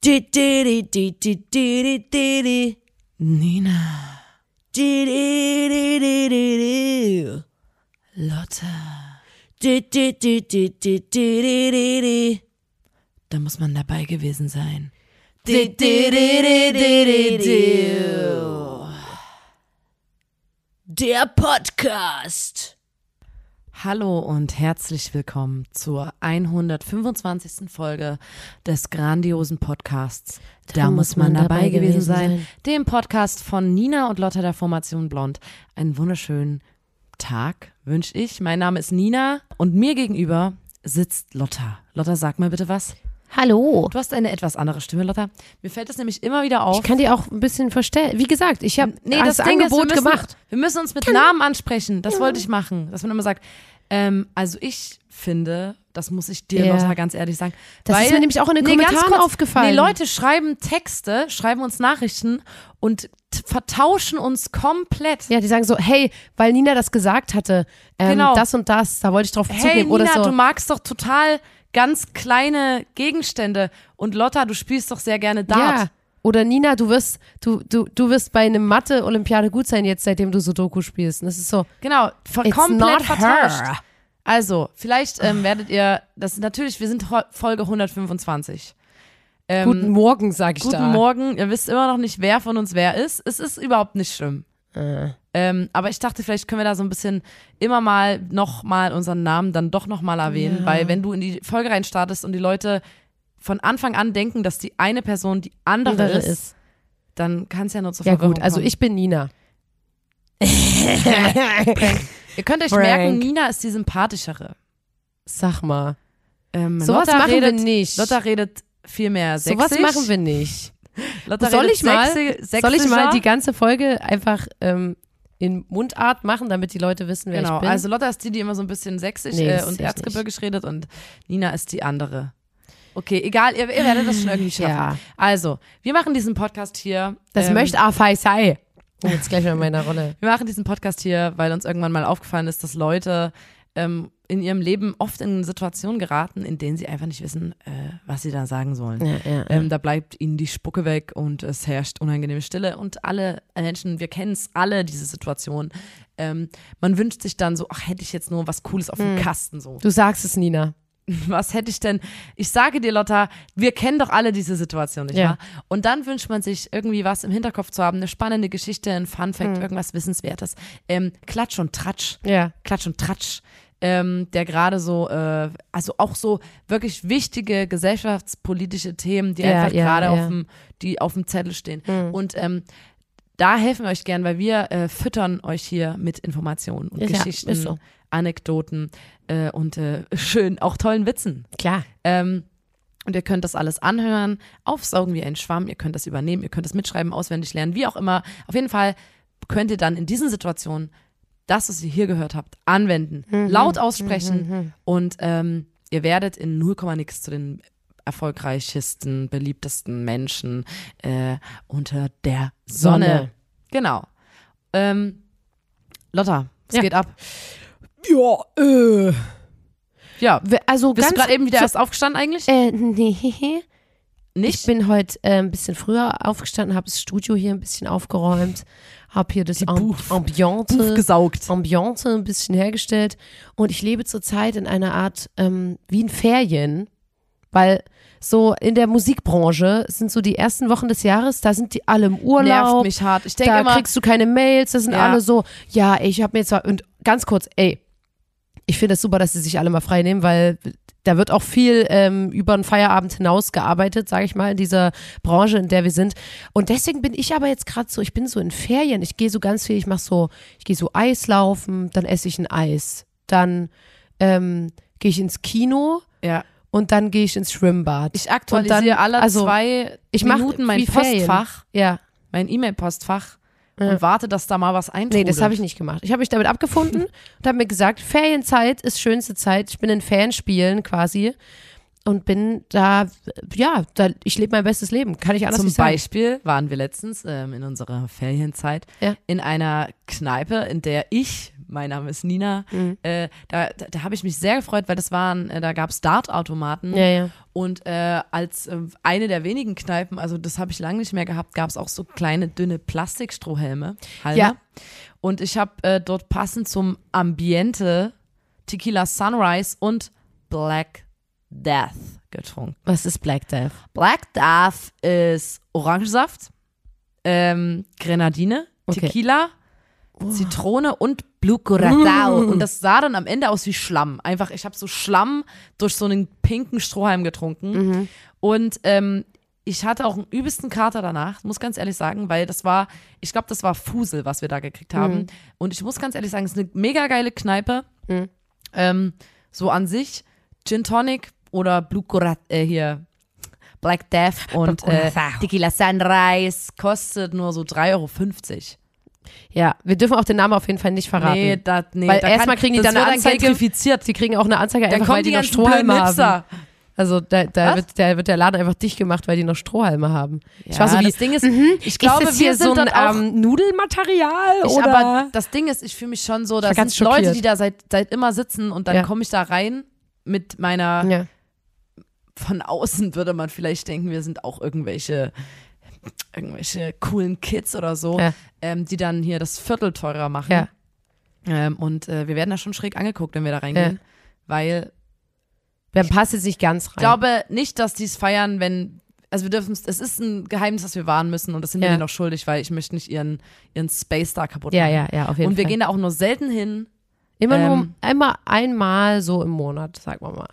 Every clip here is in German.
Di, di, di, di, di, di, di, di, di. Nina. Di, di, di, di, di, di. Lotta. Di, di, di, di, di, di, di, di, di. Da muss man dabei gewesen sein. Di, di, di, di, di, di, di. Der Podcast. Hallo und herzlich willkommen zur 125. Folge des grandiosen Podcasts. Da, muss man dabei gewesen sein. Dem Podcast von Nina und Lotta der Formation Blond. Einen wunderschönen Tag wünsche ich. Mein Name ist Nina und mir gegenüber sitzt Lotta. Lotta, sag mal bitte was. Hallo. Du hast eine etwas andere Stimme, Lotta. Mir fällt das nämlich immer wieder auf. Ich kann dir auch ein bisschen verstellen. Wie gesagt, ich habe Nee, das, Ding ist, wir müssen, gemacht. Wir müssen uns mit Namen ansprechen. Das wollte ich machen. Dass man immer sagt, ähm, also ich finde, das muss ich dir Ja. noch mal ganz ehrlich sagen. Das weil, ist mir nämlich auch in den nee, Kommentaren kurz, aufgefallen. Nee, Leute schreiben Texte, schreiben uns Nachrichten und vertauschen uns komplett. Ja, die sagen so, hey, weil Nina das gesagt hatte, ähm, Genau. das und das, da wollte ich drauf Bezug Hey nehmen. Oder Nina, so. du magst doch total ganz kleine Gegenstände und Lotta, du spielst doch sehr gerne Dart. ja. Oder Nina, du wirst, du, du, du wirst bei einem Mathe-Olympiade gut sein jetzt, seitdem du Sudoku spielst. Und das ist so, Genau, ver It's komplett vertauscht. her. Also, vielleicht ähm, werdet ihr, das ist natürlich, wir sind Folge 125. Ähm, guten Morgen, sag ich Guten da. Morgen. Ihr wisst immer noch nicht, wer von uns wer ist. Es ist überhaupt nicht schlimm. Äh. Ähm, aber ich dachte, vielleicht können wir da so ein bisschen immer mal noch mal unseren Namen dann doch noch mal erwähnen, Ja. weil wenn du in die Folge reinstartest und die Leute von Anfang an denken, dass die eine Person die andere, Andere ist, ist. dann kann es ja nur zur Ja Verwirrung gut, also kommen. ich bin Nina. Ihr könnt euch Frank. merken, Nina ist die sympathischere. Sag mal. Ähm, Sowas Lotta machen redet, wir nicht. Lotta redet viel mehr sächsisch. Sowas machen wir nicht. Lotta Soll ich mal- Soll ich mal die ganze Folge einfach ähm, in Mundart machen, damit die Leute wissen, wer Genau, ich bin? also Lotta ist die, die immer so ein bisschen sächsisch Nee, äh, und erzgebirgisch redet und Nina ist die andere. Okay, egal, ihr, ihr werdet das schon irgendwie schaffen. Ja. Also, wir machen diesen Podcast hier. das ähm, möchte Afai sei. Oh, jetzt gleich mal in meiner Rolle. Wir machen diesen Podcast hier, weil uns irgendwann mal aufgefallen ist, dass Leute ähm, in ihrem Leben oft in Situationen geraten, in denen sie einfach nicht wissen, äh, was sie da sagen sollen. Ja, ja, Ähm, da bleibt ihnen die Spucke weg und es herrscht unangenehme Stille und alle Menschen, wir kennen es alle, diese Situation. Ähm, man wünscht sich dann so, ach, hätte ich jetzt nur was Cooles auf dem Hm. Kasten so. Du sagst es, Nina. Was hätte ich denn? Ich sage dir, Lotta, wir kennen doch alle diese Situation, nicht Ja. wahr? Und dann wünscht man sich irgendwie was im Hinterkopf zu haben, eine spannende Geschichte, ein Fun Fact, Hm. irgendwas Wissenswertes. Ähm, Klatsch und Tratsch. Ja. Klatsch und Tratsch, ähm, der gerade so, äh, also auch so wirklich wichtige gesellschaftspolitische Themen, die Ja, einfach ja, gerade auf dem, die auf dem Zettel stehen. Mhm. Und ähm, da helfen wir euch gern, weil wir äh, füttern euch hier mit Informationen und ja, Geschichten, ist so. Anekdoten äh, und äh, schön auch tollen Witzen. Klar. Ähm, und ihr könnt das alles anhören, aufsaugen wie ein Schwamm, ihr könnt das übernehmen, ihr könnt das mitschreiben, auswendig lernen, wie auch immer. Auf jeden Fall könnt ihr dann in diesen Situationen das, was ihr hier gehört habt, anwenden, Mhm. laut aussprechen und ähm, ihr werdet in 0, nix zu den erfolgreichsten, beliebtesten Menschen äh, unter der Sonne. Sonne. Genau. Ähm, Lotta, was Ja. geht ab? Ja, äh. Ja, Also bist ganz du gerade eben wieder so, erst aufgestanden eigentlich? Äh, nee. Ich Nicht? bin heute äh, ein bisschen früher aufgestanden, habe das Studio hier ein bisschen aufgeräumt, habe hier das Am Buff. Ambiente, gesaugt. Ambiente ein bisschen hergestellt und ich lebe zurzeit in einer Art ähm, wie in Ferien, weil so in der Musikbranche sind so die ersten Wochen des Jahres, da sind die alle im Nervt Urlaub, mich hart. Ich denke da immer, kriegst du keine Mails, da sind Ja. alle so, ja, ey, ich habe mir jetzt mal, und ganz kurz, ey, ich finde es super, dass sie sich alle mal frei nehmen, weil da wird auch viel ähm, über den Feierabend hinaus gearbeitet, sage ich mal, in dieser Branche, in der wir sind. Und deswegen bin ich aber jetzt gerade so, ich bin so in Ferien, ich gehe so ganz viel, ich mache so, ich gehe so Eislaufen, dann esse ich ein Eis, dann ähm, gehe ich ins Kino ja, und dann gehe ich ins Schwimmbad. ich aktualisiere dann- alle also, zwei ich Minuten mein. Postfach, ja. mein E-Mail-Postfach Ja. und warte, dass da mal was Nee, eintrudelt. das habe ich nicht gemacht. Ich habe mich damit abgefunden und habe mir gesagt, Ferienzeit ist schönste Zeit. Ich bin in Fanspielen quasi und bin da, ja, da, ich lebe mein bestes Leben. Kann ich anders Zum nicht sagen. Beispiel waren wir letztens ähm, in unserer Ferienzeit Ja. in einer Kneipe, in der ich mein Name ist Nina. Äh, da da, da habe ich mich sehr gefreut, weil das waren, äh, da gab es Dartautomaten. Ja, ja. Und äh, als äh, eine der wenigen Kneipen, also das habe ich lange nicht mehr gehabt, gab es auch so kleine, dünne Plastikstrohhelme. Halme. Ja. Und ich habe äh, dort passend zum Ambiente Tequila Sunrise und Black Death getrunken. Was ist Black Death? Black Death ist Orangensaft, ähm, Grenadine, Okay. Tequila, Zitrone und Blue Curacao. Und das sah dann am Ende aus wie Schlamm. Einfach, ich habe so Schlamm durch so einen pinken Strohhalm getrunken. Und ähm, ich hatte auch einen übelsten Kater danach, muss ganz ehrlich sagen, weil das war, ich glaube, das war Fusel, was wir da gekriegt haben. Und ich muss ganz ehrlich sagen, es ist eine mega geile Kneipe. Ähm, so an sich, Gin Tonic oder Blue Curacao, äh, hier, Black Death und äh. Tequila Sunrise kostet nur so 3,50 Euro. Ja, wir dürfen auch den Namen auf jeden Fall nicht verraten. Nee, da, nee, Weil da erstmal kriegen die dann eine Anzeige. Sie kriegen auch eine Anzeige einfach, weil die die noch Strohhalme haben. Also da, da, wird, da wird der Laden einfach dicht gemacht, weil die noch Strohhalme haben. ich war so wie, das Ding ist, mhm, ich glaube, ist wir hier sind so ein ähm, Nudelmaterial Ich, oder? aber das Ding ist, ich fühle mich schon so, ganz sind Leute, schockiert. die da seit, seit immer sitzen und dann Ja. komme ich da rein mit meiner, ja. von außen würde man vielleicht denken, wir sind auch irgendwelche, irgendwelche coolen Kids oder so, Ja. ähm, die dann hier das Viertel teurer machen. Ja. Ähm, und äh, wir werden da schon schräg angeguckt, wenn wir da reingehen, weil Wir passt jetzt nicht ganz rein. ich glaube nicht, dass die es feiern, wenn also wir dürfen es, es ist ein Geheimnis, das wir wahren müssen und das sind wir Ja. denen auch schuldig, weil ich möchte nicht ihren, ihren Space da kaputt ja, machen. ja, ja, auf jeden und wir Fall. gehen da auch nur selten hin. Immer nur ähm, einmal, einmal so im Monat, sagen wir mal.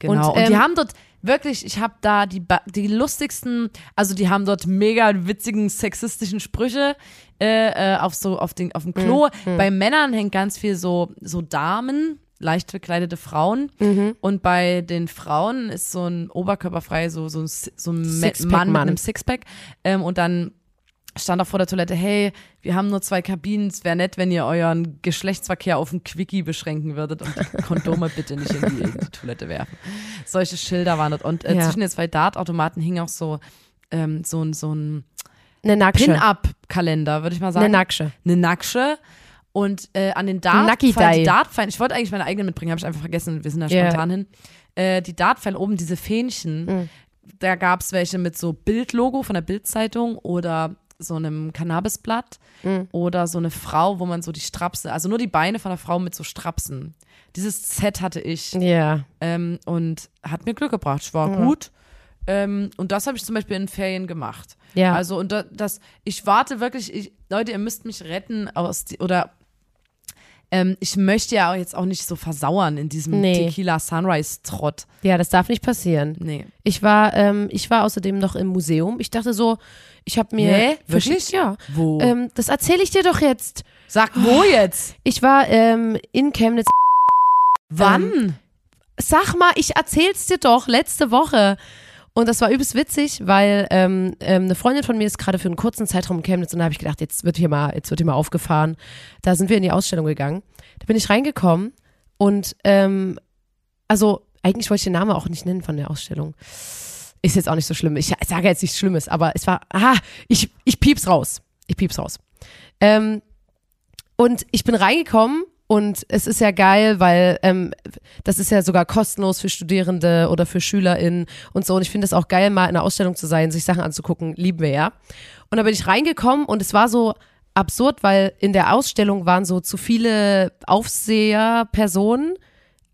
Genau. Und, ähm, die haben dort wirklich, ich habe da die, die lustigsten, also die haben dort mega witzigen sexistischen Sprüche äh, äh, auf so auf den auf dem Klo. Mhm. Bei Männern hängt ganz viel so so Damen, leicht verkleidete Frauen Mhm. und bei den Frauen ist so ein oberkörperfrei so so ein, so ein Ma- Sixpack Mann mit Mann. einem Sixpack ähm, und dann stand auch vor der Toilette, hey, wir haben nur zwei Kabinen, es wäre nett, wenn ihr euren Geschlechtsverkehr auf ein Quickie beschränken würdet und die Kondome bitte nicht in die, in die Toilette werfen. Solche Schilder waren dort. Und äh, Ja. zwischen den zwei Dartautomaten hing auch so, ähm, so, ein- so ein. Pin-Up-Kalender, würde ich mal sagen. Eine Nacksche. Eine Nacksche. Und äh, an den Dart, Dartpfeilen, ich wollte eigentlich meine eigenen mitbringen, habe ich einfach vergessen, wir sind da Ja. spontan hin. Äh, die Dartpfeile oben, diese Fähnchen, Mhm. da gab es welche mit so Bildlogo von der Bildzeitung oder so einem Cannabisblatt Mhm. oder so eine Frau, wo man so die Strapse, also nur die Beine von der Frau mit so Strapsen. Dieses Set hatte ich Ja. ähm, und hat mir Glück gebracht. Ich war gut. Ähm, und das habe ich zum Beispiel in Ferien gemacht. Ja. Also und da, das, ich warte wirklich, ich, Leute, ihr müsst mich retten aus die, oder ähm, ich möchte ja jetzt auch nicht so versauern in diesem Nee. Tequila Sunrise Trott. ja, das darf nicht passieren. Nee. Ich war, ähm, ich war außerdem noch im Museum. Ich dachte so, ich habe mir Nee? Wirklich? Ja. Wo? Ähm, das erzähle ich dir doch jetzt. Sag wo jetzt? Ich war ähm, in Chemnitz. Wann? Sag mal, ich erzähl's dir doch letzte Woche. Und das war übelst witzig, weil ähm, ähm, eine Freundin von mir ist gerade für einen kurzen Zeitraum in Chemnitz und da habe ich gedacht, jetzt wird hier mal, jetzt wird hier mal aufgefahren. Da sind wir in die Ausstellung gegangen. Da bin ich reingekommen und ähm, also eigentlich wollte ich den Namen auch nicht nennen von der Ausstellung. Ist jetzt auch nicht so schlimm. Ich sage jetzt nichts Schlimmes, aber es war, ah, ich, ich pieps raus. Ich pieps raus. Ähm, und ich bin reingekommen und es ist ja geil, weil ähm, das ist ja sogar kostenlos für Studierende oder für SchülerInnen und so. Und ich finde es auch geil, mal in einer Ausstellung zu sein, sich Sachen anzugucken, lieben wir ja. Und da bin ich reingekommen und es war so absurd, weil in der Ausstellung waren so zu viele Aufseherpersonen.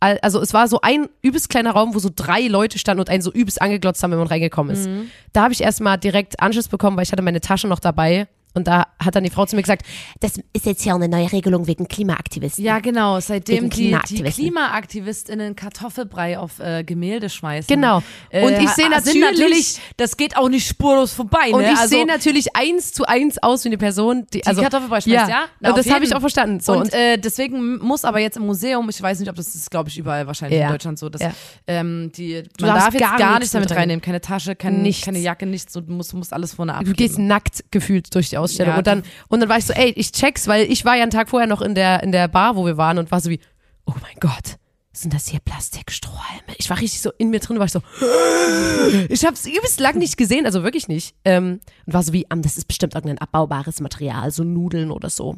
Al- Also es war so ein übelst kleiner Raum, wo so drei Leute standen und einen so übelst angeglotzt haben, wenn man reingekommen ist. Da habe ich erstmal direkt Anschluss bekommen, weil ich hatte meine Tasche noch dabei. Und da hat dann die Frau zu mir gesagt, das ist jetzt ja auch eine neue Regelung wegen Klimaaktivisten. Ja, genau. Seitdem die, die. KlimaaktivistInnen Kartoffelbrei auf äh, Gemälde schmeißen. Genau. Und ich sehe sind natürlich- das geht auch nicht spurlos vorbei. Und ne? ich also, sehe natürlich eins zu eins aus wie eine Person, die, die also Kartoffelbrei schmeißt, ja? Na, und das habe ich auch verstanden. So, und und, äh, deswegen muss aber jetzt im Museum, ich weiß nicht, ob das ist, glaube ich, überall wahrscheinlich Ja. in Deutschland so, dass Ja. ähm, die, man darfst darf jetzt gar gar, nichts damit mit rein. reinnehmen, keine Tasche, kein, keine Jacke, nichts, du musst, du musst alles vorne du abgeben. gehst nackt gefühlt durch die Ausstellung. Ja, und dann und dann war ich so, ey, ich check's, weil ich war ja einen Tag vorher noch in der in der Bar, wo wir waren und war so wie, oh mein Gott, sind das hier Plastikstrohhalme? Ich war richtig so in mir drin, war ich so, ich habe es übelst lang nicht gesehen, also wirklich nicht. Ähm, und war so wie, das ist bestimmt irgendein abbaubares Material, so Nudeln oder so.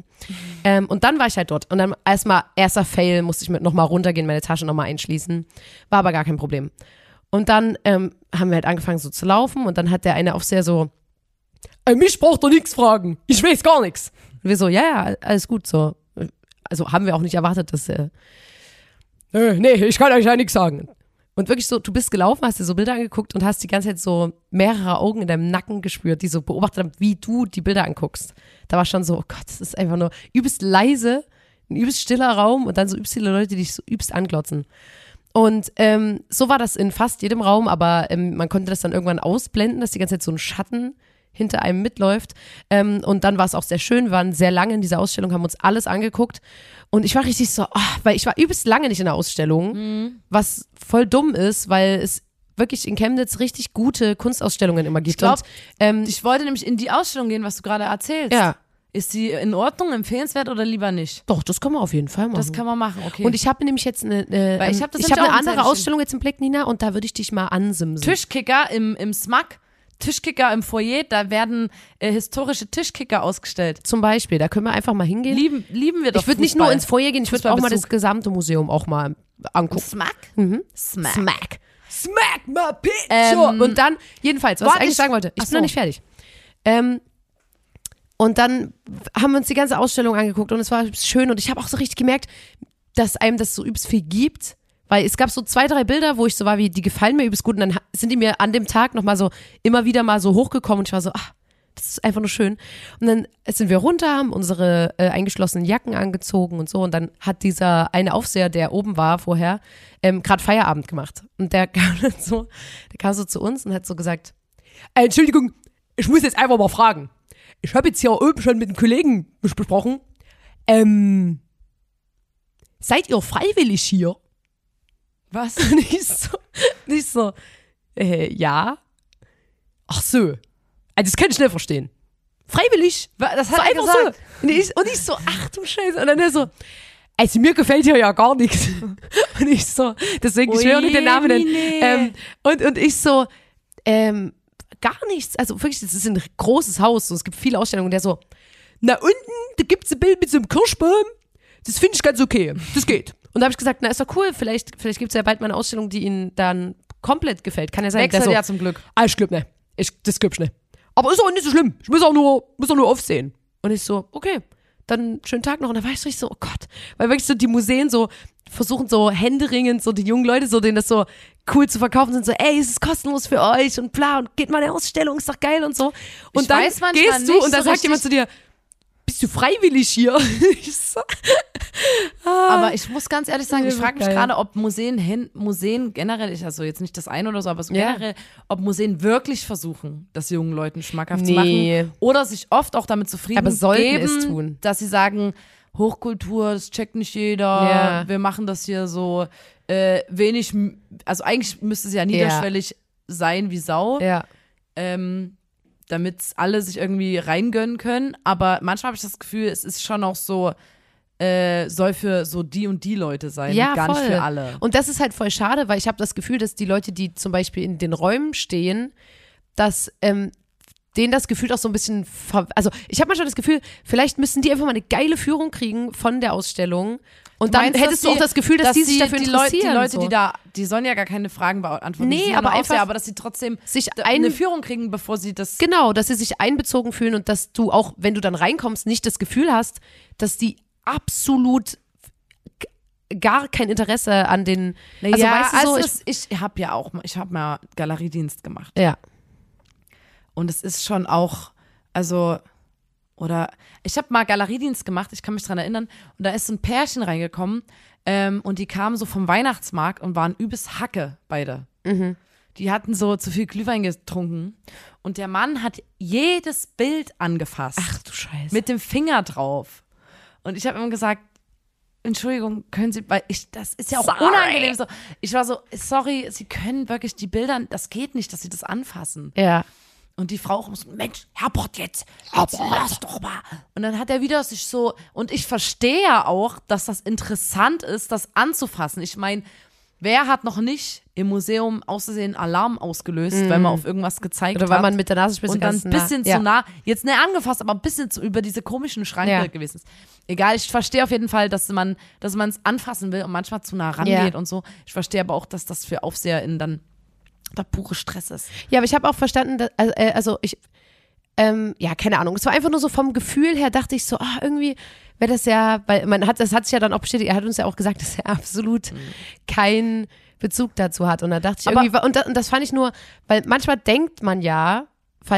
Ähm, und dann war ich halt dort. Und dann erstmal, erster Fail, musste ich mit nochmal runtergehen, meine Tasche nochmal einschließen. War aber gar kein Problem. Und dann ähm, haben wir halt angefangen so zu laufen und dann hat der eine Aufseher so, äh, mich braucht doch nichts fragen, ich weiß gar nichts. Und wir so, ja, ja, alles gut, so. Also haben wir auch nicht erwartet, dass er äh, nee, ich kann euch ja nichts sagen. Und wirklich so, du bist gelaufen, hast dir so Bilder angeguckt und hast die ganze Zeit so mehrere Augen in deinem Nacken gespürt, die so beobachtet haben, wie du die Bilder anguckst. Da war schon so, oh Gott, das ist einfach nur übelst leise, ein übelst stiller Raum und dann so übelst viele Leute, die dich so übelst anglotzen. Und ähm, so war das in fast jedem Raum, aber ähm, man konnte das dann irgendwann ausblenden, dass die ganze Zeit so ein Schatten hinter einem mitläuft. Ähm, und dann war es auch sehr schön, wir waren sehr lange in dieser Ausstellung, haben uns alles angeguckt. Und ich war richtig so, oh, weil ich war übelst lange nicht in der Ausstellung, mhm. was voll dumm ist, weil es wirklich in Chemnitz richtig gute Kunstausstellungen immer gibt. Ich, glaub, und, ähm, ich wollte nämlich in die Ausstellung gehen, was du gerade erzählst. Ja. Ist sie in Ordnung, empfehlenswert oder lieber nicht? Doch, das kann man auf jeden Fall machen. Das kann man machen, okay. Und ich habe nämlich jetzt eine, Weil ich habe hab eine andere Ausstellung jetzt im Blick, Nina, und da würde ich dich mal ansimsen. Tischkicker im, im Smack. Tischkicker im Foyer, da werden äh, historische Tischkicker ausgestellt. Zum Beispiel, da können wir einfach mal hingehen. Lieben, lieben wir doch Ich würde nicht nur ins Foyer gehen, ich würde auch mal das gesamte Museum auch mal angucken. Smack? Mhm. Smack. Smack. Smack my bitch. Ähm, und dann, jedenfalls, was ich eigentlich sagen wollte, ich bin so. noch nicht fertig. Ähm, und dann haben wir uns die ganze Ausstellung angeguckt und es war schön und ich habe auch so richtig gemerkt, dass einem das so übelst viel gibt weil es gab so zwei, drei Bilder, wo ich so war, wie die gefallen mir übelst gut. Und dann sind die mir an dem Tag nochmal so immer wieder mal so hochgekommen und ich war so, ach, das ist einfach nur schön. Und dann sind wir runter, haben unsere äh, eingeschlossenen Jacken angezogen und so. Und dann hat dieser eine Aufseher, der oben war vorher, ähm, gerade Feierabend gemacht. Und der kam dann so, der kam so zu uns und hat so gesagt, äh, Entschuldigung, ich muss jetzt einfach mal fragen. Ich habe jetzt hier oben schon mit einem Kollegen besprochen. Ähm, seid ihr freiwillig hier? Was? nicht so, nicht so, äh, ja. Ach so. Also das kann ich schnell verstehen. Freiwillig. Das hat so er einfach gesagt. so. Und ich, und ich so, ach du Scheiße. Und dann er so, also mir gefällt hier ja gar nichts. Und ich so, deswegen, ich will auch nicht den Namen nennen. Ähm, und, und ich so, ähm, gar nichts. Also wirklich, das ist ein großes Haus. So, es gibt viele Ausstellungen. Und der so, na unten, da gibt's ein Bild mit so einem Kirschbaum. Das finde ich ganz okay. Das geht. Und da habe ich gesagt, na ist doch cool, vielleicht, vielleicht gibt es ja bald mal eine Ausstellung, die Ihnen dann komplett gefällt. Kann ja sein. Wechselt so, ja zum Glück. Ah, ich glaube nicht. Ich, das glaub ich nicht. Aber ist auch nicht so schlimm. Ich muss auch nur, muss auch nur aufsehen. Und ich so, okay, dann schönen Tag noch. Und dann war ich so, ich so, oh Gott. Weil wirklich so die Museen so versuchen so händeringend so die jungen Leute so denen das so cool zu verkaufen sind so ey es ist kostenlos für euch und bla und geht mal in eine Ausstellung ist doch geil und so und Ich dann gehst du und dann so sagt jemand zu dir bist du freiwillig hier so, Aber ich muss ganz ehrlich sagen, ich Ja, frage mich gerade, ob Museen hin, Museen generell, ich also jetzt nicht das eine oder so, aber so Ja. generell, ob Museen wirklich versuchen, das jungen Leuten schmackhaft zu Nee. machen oder sich oft auch damit zufrieden Aber sollten geben, es tun. dass sie sagen, Hochkultur, das checkt nicht jeder, Ja. wir machen das hier so äh, wenig, also eigentlich müsste es ja niederschwellig sein wie Sau, ja ähm, damit alle sich irgendwie reingönnen können. Aber manchmal habe ich das Gefühl, es ist schon auch so, äh, soll für so die und die Leute sein, Ja, gar nicht voll. für alle. Und das ist halt voll schade, weil ich habe das Gefühl, dass die Leute, die zum Beispiel in den Räumen stehen, dass ähm, denen das Gefühl auch so ein bisschen, ver also ich habe manchmal das Gefühl, vielleicht müssen die einfach mal eine geile Führung kriegen von der Ausstellung und dann Meinst, hättest dass du auch das Gefühl, dass, die sich dafür die Leute, interessieren. die Leute, so. die da, die sollen ja gar keine Fragen beantworten. Nee, aber einfach aber dass sie trotzdem sich eine Führung kriegen, bevor sie das. Genau, dass sie sich einbezogen fühlen und dass du auch, wenn du dann reinkommst, nicht das Gefühl hast, dass die absolut gar kein Interesse an den. Also ja, weißt du so, also es, ich habe ja auch, mal- ich habe mal Galeriedienst gemacht. ich, ja. Und es ist schon auch, also, oder ich habe mal Galeriedienst gemacht, ich kann mich dran erinnern, und da ist so ein Pärchen reingekommen ähm, und die kamen so vom Weihnachtsmarkt und waren übelst Hacke, beide. Die hatten so zu viel Glühwein getrunken und der Mann hat jedes Bild angefasst. Ach du Scheiße. Mit dem Finger drauf. Und ich habe immer gesagt, Entschuldigung, können Sie, weil ich, das ist ja auch Sorry. unangenehm. So, ich war so, sorry, Sie können wirklich die Bilder, das geht nicht, dass Sie das anfassen. ja. Und die Frau muss, Mensch, Herbert jetzt, jetzt lass doch mal. Und dann hat er wieder sich so, und ich verstehe ja auch, dass das interessant ist, das anzufassen. Ich meine, wer hat noch nicht im Museum auszusehen Alarm ausgelöst, weil man auf irgendwas gezeigt Oder weil hat? man mit der Nasenspitze und dann ganz ein nah- bisschen ja. zu nah, jetzt nicht angefasst, aber ein bisschen zu, über diese komischen Schranke Ja. gewesen ist. Egal, ich verstehe auf jeden Fall, dass man dass man es anfassen will und manchmal zu nah rangeht Ja. und so. Ich verstehe aber auch, dass das für AufseherInnen dann der pure Stress ist. Ja, aber ich habe auch verstanden, dass, also, äh, also ich, ähm, ja, keine Ahnung. Es war einfach nur so vom Gefühl her, dachte ich so, ah, irgendwie wäre das ja, weil man hat, das hat sich ja dann auch bestätigt, er hat uns ja auch gesagt, dass er absolut keinen Bezug dazu hat. Und da dachte ich Aber- irgendwie, und das, und das fand ich nur, weil manchmal denkt man ja,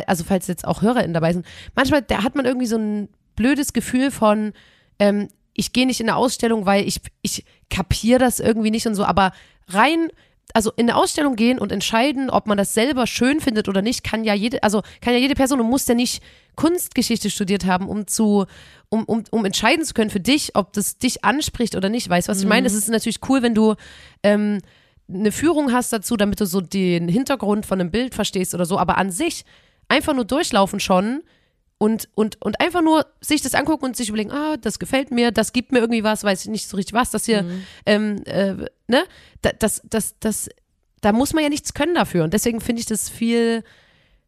also falls jetzt auch HörerInnen dabei sind, manchmal da hat man irgendwie so ein blödes Gefühl von, ähm, ich gehe nicht in eine Ausstellung, weil ich, ich kapiere das irgendwie nicht und so, aber rein, also in eine Ausstellung gehen und entscheiden, ob man das selber schön findet oder nicht, kann ja jede, also kann ja jede Person und muss ja nicht Kunstgeschichte studiert haben, um zu, um, um, um entscheiden zu können für dich, ob das dich anspricht oder nicht. Weißt du, was ich meine? Es ist natürlich cool, wenn du ähm, eine Führung hast dazu, damit du so den Hintergrund von einem Bild verstehst oder so, aber an sich einfach nur durchlaufen schon und, und, und einfach nur sich das angucken und sich überlegen, ah, das gefällt mir, das gibt mir irgendwie was, weiß ich nicht so richtig was, das hier, ähm, äh, ne, Da- das, das, das, da muss man ja nichts können dafür und deswegen finde ich das viel,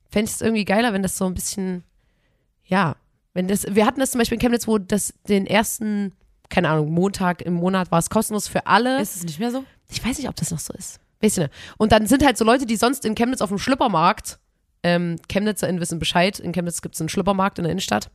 fände ich es irgendwie geiler, wenn das so ein bisschen, ja, wenn das, wir hatten das zum Beispiel in Chemnitz, wo das den ersten, keine Ahnung, Montag im Monat war es kostenlos für alle. Ist es nicht mehr so? Ich weiß nicht, ob das noch so ist. Weißt du, ne? Und dann sind halt so Leute, die sonst in Chemnitz auf dem Schlüppermarkt, ähm, ChemnitzerInnen wissen Bescheid, in Chemnitz gibt es einen Schlüppermarkt in der Innenstadt,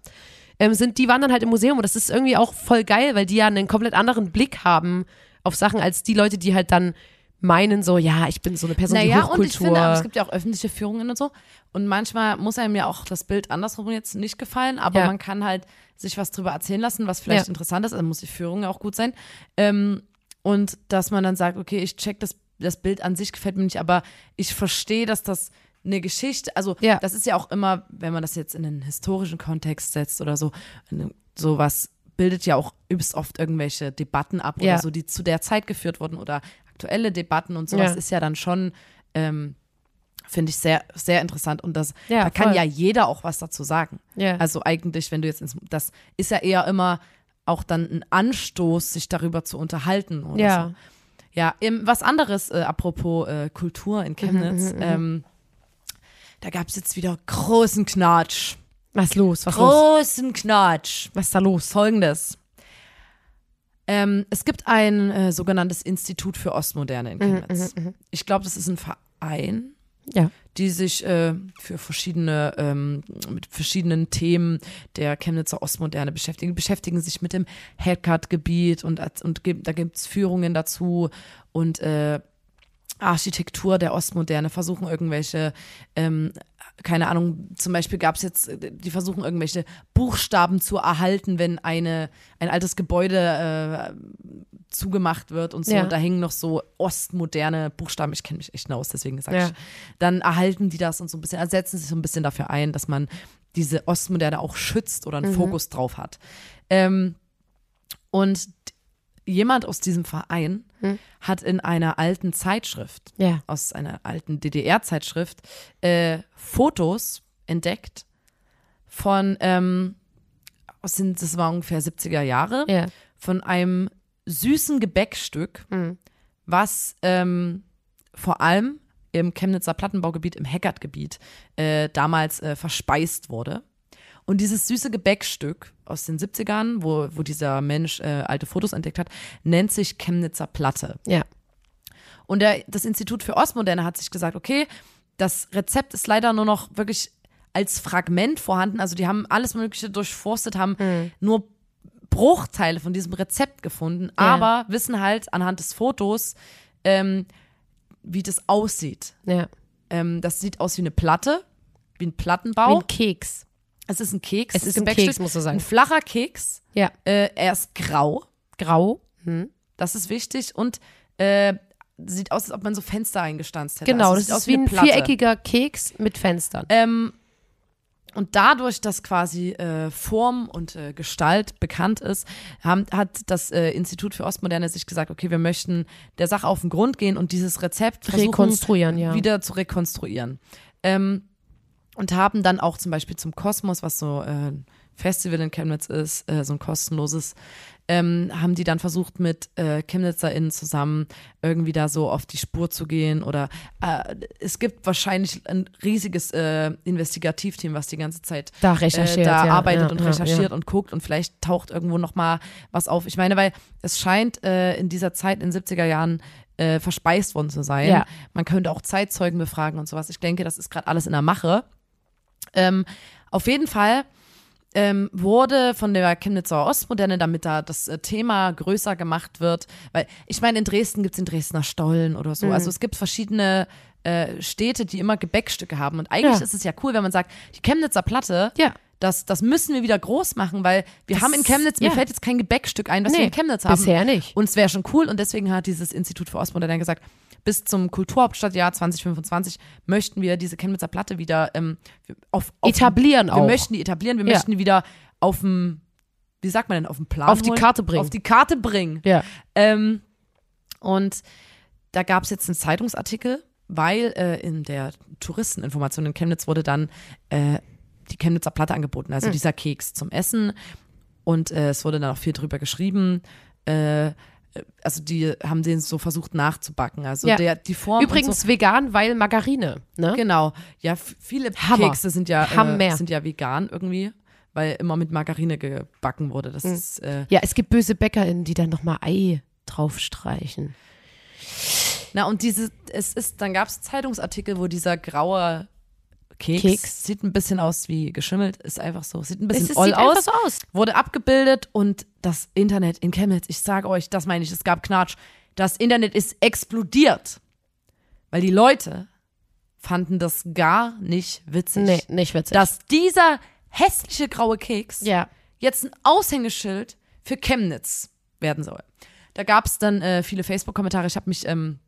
ähm, sind, die waren dann halt im Museum und das ist irgendwie auch voll geil, weil die ja einen komplett anderen Blick haben auf Sachen als die Leute, die halt dann meinen so, ja, ich bin so eine Person, die Naja, Hochkultur. und ich finde, aber es gibt ja auch öffentliche Führungen und so. Und manchmal muss einem ja auch das Bild andersrum jetzt nicht gefallen, aber Ja. man kann halt sich was drüber erzählen lassen, was vielleicht Ja. interessant ist. Also muss die Führung ja auch gut sein. Ähm, und dass man dann sagt, okay, ich check das, das Bild an sich gefällt mir nicht, aber ich verstehe, dass das eine Geschichte, also Ja. das ist ja auch immer, wenn man das jetzt in einen historischen Kontext setzt oder so, sowas bildet ja auch übelst oft irgendwelche Debatten ab oder Ja. so, die zu der Zeit geführt wurden oder aktuelle Debatten und sowas Ja. ist ja dann schon, ähm, finde ich sehr, sehr interessant und das, Ja, da kann voll. ja jeder auch was dazu sagen. Also eigentlich, wenn du jetzt ins, das ist ja eher immer auch dann ein Anstoß, sich darüber zu unterhalten oder Ja. so. Ja, was anderes, äh, apropos äh, Kultur Mhm, in Chemnitz, ähm, da gab es jetzt wieder großen Knatsch. Was ist los? Was ist los? Großen Knatsch. Was ist da los? Folgendes. Ähm, es gibt ein äh, sogenanntes Institut für Ostmoderne Mhm, in Chemnitz. Ich glaube, das ist ein Verein, Ja. die sich äh, für verschiedene, ähm, mit verschiedenen Themen der Chemnitzer Ostmoderne beschäftigen. Die beschäftigen sich mit dem Haircut-Gebiet und, und gibt- da gibt's Führungen dazu und äh, Architektur der Ostmoderne, versuchen irgendwelche, ähm, keine Ahnung, zum Beispiel gab es jetzt, die versuchen irgendwelche Buchstaben zu erhalten, wenn eine, ein altes Gebäude äh, zugemacht wird und so. Ja. Da hängen noch so ostmoderne Buchstaben. Ich kenne mich echt aus, deswegen sage Ja. ich. Dann erhalten die das und so ein bisschen, ersetzen sich so ein bisschen dafür ein, dass man diese Ostmoderne auch schützt oder einen Mhm. Fokus drauf hat. Ähm, und jemand aus diesem Verein Hm. hat in einer alten Zeitschrift, Ja. aus einer alten DDR-Zeitschrift, äh, Fotos entdeckt von, ähm, aus den, das war ungefähr 70er Jahre, Ja. von einem süßen Gebäckstück, Mhm. was ähm, vor allem im Chemnitzer Plattenbaugebiet, im Heckert-Gebiet, äh, damals äh, verspeist wurde. Und dieses süße Gebäckstück aus den 70ern, wo, wo dieser Mensch äh, alte Fotos entdeckt hat, nennt sich Chemnitzer Platte. Ja. Und der, das Institut für Ostmoderne hat sich gesagt, okay, das Rezept ist leider nur noch wirklich als Fragment vorhanden. Also die haben alles Mögliche durchforstet, haben Mhm. nur Bruchteile von diesem Rezept gefunden, aber wissen halt anhand des Fotos, ähm, wie das aussieht. Ja. Ähm, das sieht aus wie eine Platte, wie ein Wie Plattenbau. ein Keks. Es ist ein Keks. Es ist ein. Keks, musst du sagen. Ein flacher Keks. Ja. Äh, er ist grau. Grau. Hm. Das ist wichtig. Und äh, sieht aus, als ob man so Fenster eingestanzt hätte. Genau, Also, das sieht aus ist wie ein Platte. viereckiger Keks mit Fenstern. Ähm, und dadurch, dass quasi äh, Form und äh, Gestalt bekannt ist, haben, hat das äh, Institut für Ostmoderne sich gesagt, okay, wir möchten der Sache auf den Grund gehen und dieses Rezept versuchen, Rekonstruieren, ja. wieder zu rekonstruieren. Ähm, und haben dann auch zum Beispiel zum Kosmos, was so äh, ein Festival in Chemnitz ist, äh, so ein kostenloses, ähm, haben die dann versucht, mit äh, ChemnitzerInnen zusammen irgendwie da so auf die Spur zu gehen. Oder äh, es gibt wahrscheinlich ein riesiges äh, Investigativteam, was die ganze Zeit Da recherchiert, äh, da ja, arbeitet ja, und ja, recherchiert und guckt und vielleicht taucht irgendwo noch mal was auf. Ich meine, weil es scheint äh, in dieser Zeit in den 70er Jahren äh, verspeist worden zu sein. Man könnte auch Zeitzeugen befragen und sowas. Ich denke, das ist gerade alles in der Mache. Ähm, auf jeden Fall ähm, wurde von der Chemnitzer Ostmoderne, damit da das äh, Thema größer gemacht wird, weil ich meine, in Dresden gibt es den Dresdner Stollen oder Mhm. so. Also es gibt verschiedene äh, Städte, die immer Gebäckstücke haben. Und eigentlich Ja. ist es ja cool, wenn man sagt, die Chemnitzer Platte, Ja. das, das müssen wir wieder groß machen, weil wir Das- haben in Chemnitz, mir ja. fällt jetzt kein Gebäckstück ein, was wir Nee, in Chemnitz haben. bisher nicht. Und es wäre schon cool und deswegen hat dieses Institut für Ostmoderne gesagt, bis zum Kulturhauptstadtjahr 2025 möchten wir diese Chemnitzer Platte wieder ähm, auf, auf Etablieren wir auch. möchten die etablieren, wir Ja. möchten die wieder auf dem, wie sagt man denn, auf dem Plan Auf die holen? Karte bringen. Auf die Karte bringen. Ja. Ähm, und da gab es jetzt einen Zeitungsartikel, weil äh, in der Touristeninformation in Chemnitz wurde dann äh, die Chemnitzer Platte angeboten, also dieser Keks zum Essen. Und äh, es wurde dann auch viel drüber geschrieben. Äh, also die haben den so versucht nachzubacken. Also Ja. der, die Form. Übrigens vegan, weil Margarine. Ne? so, genau. Ja, viele Hammer. Kekse sind ja, äh, sind ja vegan irgendwie, weil immer mit Margarine gebacken wurde. Das Hm. ist äh, Ja, es gibt böse BäckerInnen, die dann nochmal Ei draufstreichen. Na, und diese, es ist, dann gab es Zeitungsartikel, wo dieser graue Keks, Keks. sieht ein bisschen aus wie geschimmelt, ist einfach so, sieht ein bisschen Es oll sieht einfach aus, so aus. wurde abgebildet und das Internet in Chemnitz, ich sage euch, das meine ich, es gab Knatsch, das Internet ist explodiert, weil die Leute fanden das gar nicht witzig, Nee, nicht witzig. dass dieser hässliche graue Keks ja. jetzt ein Aushängeschild für Chemnitz werden soll. Da gab es dann äh, viele Facebook-Kommentare. Ich habe mich, ähm,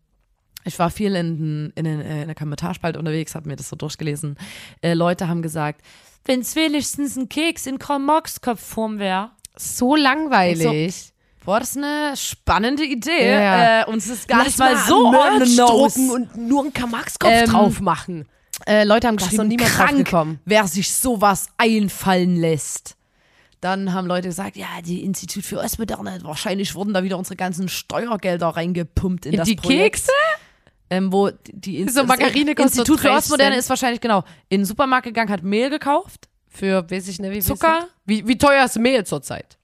ich war viel in, in, in, in der Kommentarspalte unterwegs, habe mir das so durchgelesen. Äh, Leute haben gesagt, wenn es wenigstens ein Keks in Karl-Marx-Kopfform wäre. So langweilig. Boah, das ist eine spannende Idee. Ja. Äh, und es ist gar Lass nicht mal, mal so Merch drucken und nur einen Karl-Marx-Kopf Ähm, drauf machen. Äh, Leute haben geschrieben, niemand krank, wer sich sowas einfallen lässt. Dann haben Leute gesagt, ja, die Institut für Ostmoderne, wahrscheinlich wurden da wieder unsere ganzen Steuergelder reingepumpt in, In das die Projekt. Kekse? Ähm, wo die Inst So Margarine das kostet Institut für 30 Ostmoderne ist wahrscheinlich genau in den Supermarkt gegangen, hat Mehl gekauft Für, weiß ich nicht, wie Zucker? Wie, wie teuer ist Mehl zurzeit?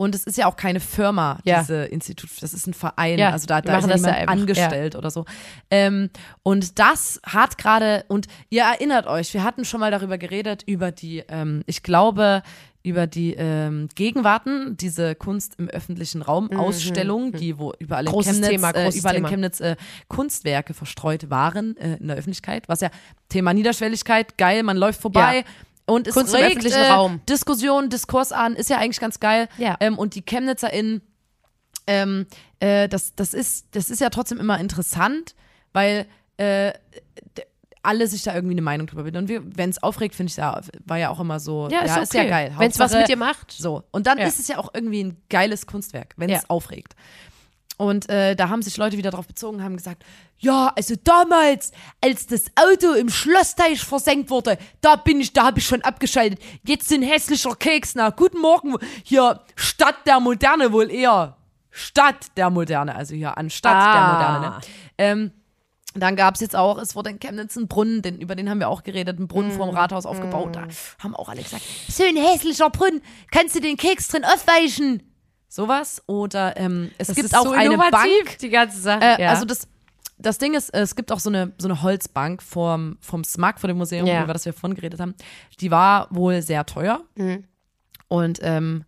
und es ist ja auch keine Firma, Ja. diese Institut, das ist ein Verein, Ja, also da, da ist ja das ja niemand einfach, angestellt oder so. Ähm, und das hat gerade, und ihr erinnert euch, wir hatten schon mal darüber geredet, über die, ähm, ich glaube, über die ähm, Gegenwarten, diese Kunst im öffentlichen Raum Ausstellung, die wo überall in Mhm. Großes Chemnitz, Thema, äh, überall in. Chemnitz äh, Kunstwerke verstreut waren äh, in der Öffentlichkeit, was ja Thema Niederschwelligkeit, geil, man läuft vorbei. Und es Kunst im regt öffentlichen äh, Raum. Diskussion, Diskurs an, ist ja eigentlich ganz geil. Ja. Ähm, und die ChemnitzerInnen, ähm, äh, das, das, ist, das ist ja trotzdem immer interessant, weil äh, alle sich da irgendwie eine Meinung drüber bilden. Und wenn es aufregt, finde ich ja, war ja auch immer so, Ja, ist, ist ja geil. Wenn es was mit dir macht. So. Und dann Ja. ist es ja auch irgendwie ein geiles Kunstwerk, wenn es Ja. aufregt. Und äh, da haben sich Leute wieder drauf bezogen und haben gesagt, ja, also damals, als das Auto im Schlossteich versenkt wurde, da bin ich, da habe ich schon abgeschaltet. Jetzt sind hässlicher Keks. Na, guten Morgen, hier Stadt der Moderne wohl eher. Stadt der Moderne, also hier anstatt Ah. der Moderne. Ne? Ähm, dann gab es jetzt auch, es wurde in Chemnitz ein Brunnen, den, über den haben wir auch geredet, ein Brunnen Mm. vorm Rathaus aufgebaut. Da haben auch alle gesagt, so ein hässlicher Brunnen, kannst du den Keks drin aufweichen? Sowas. Oder ähm, es Das gibt ist auch so eine Bank. die ganze Sache. Äh, ja. Also das, das Ding ist, es gibt auch so eine, so eine Holzbank vom, vom SMAG, vor dem Museum, Ja. über das wir vorhin geredet haben. Die war wohl sehr teuer. Mhm. Und ähm,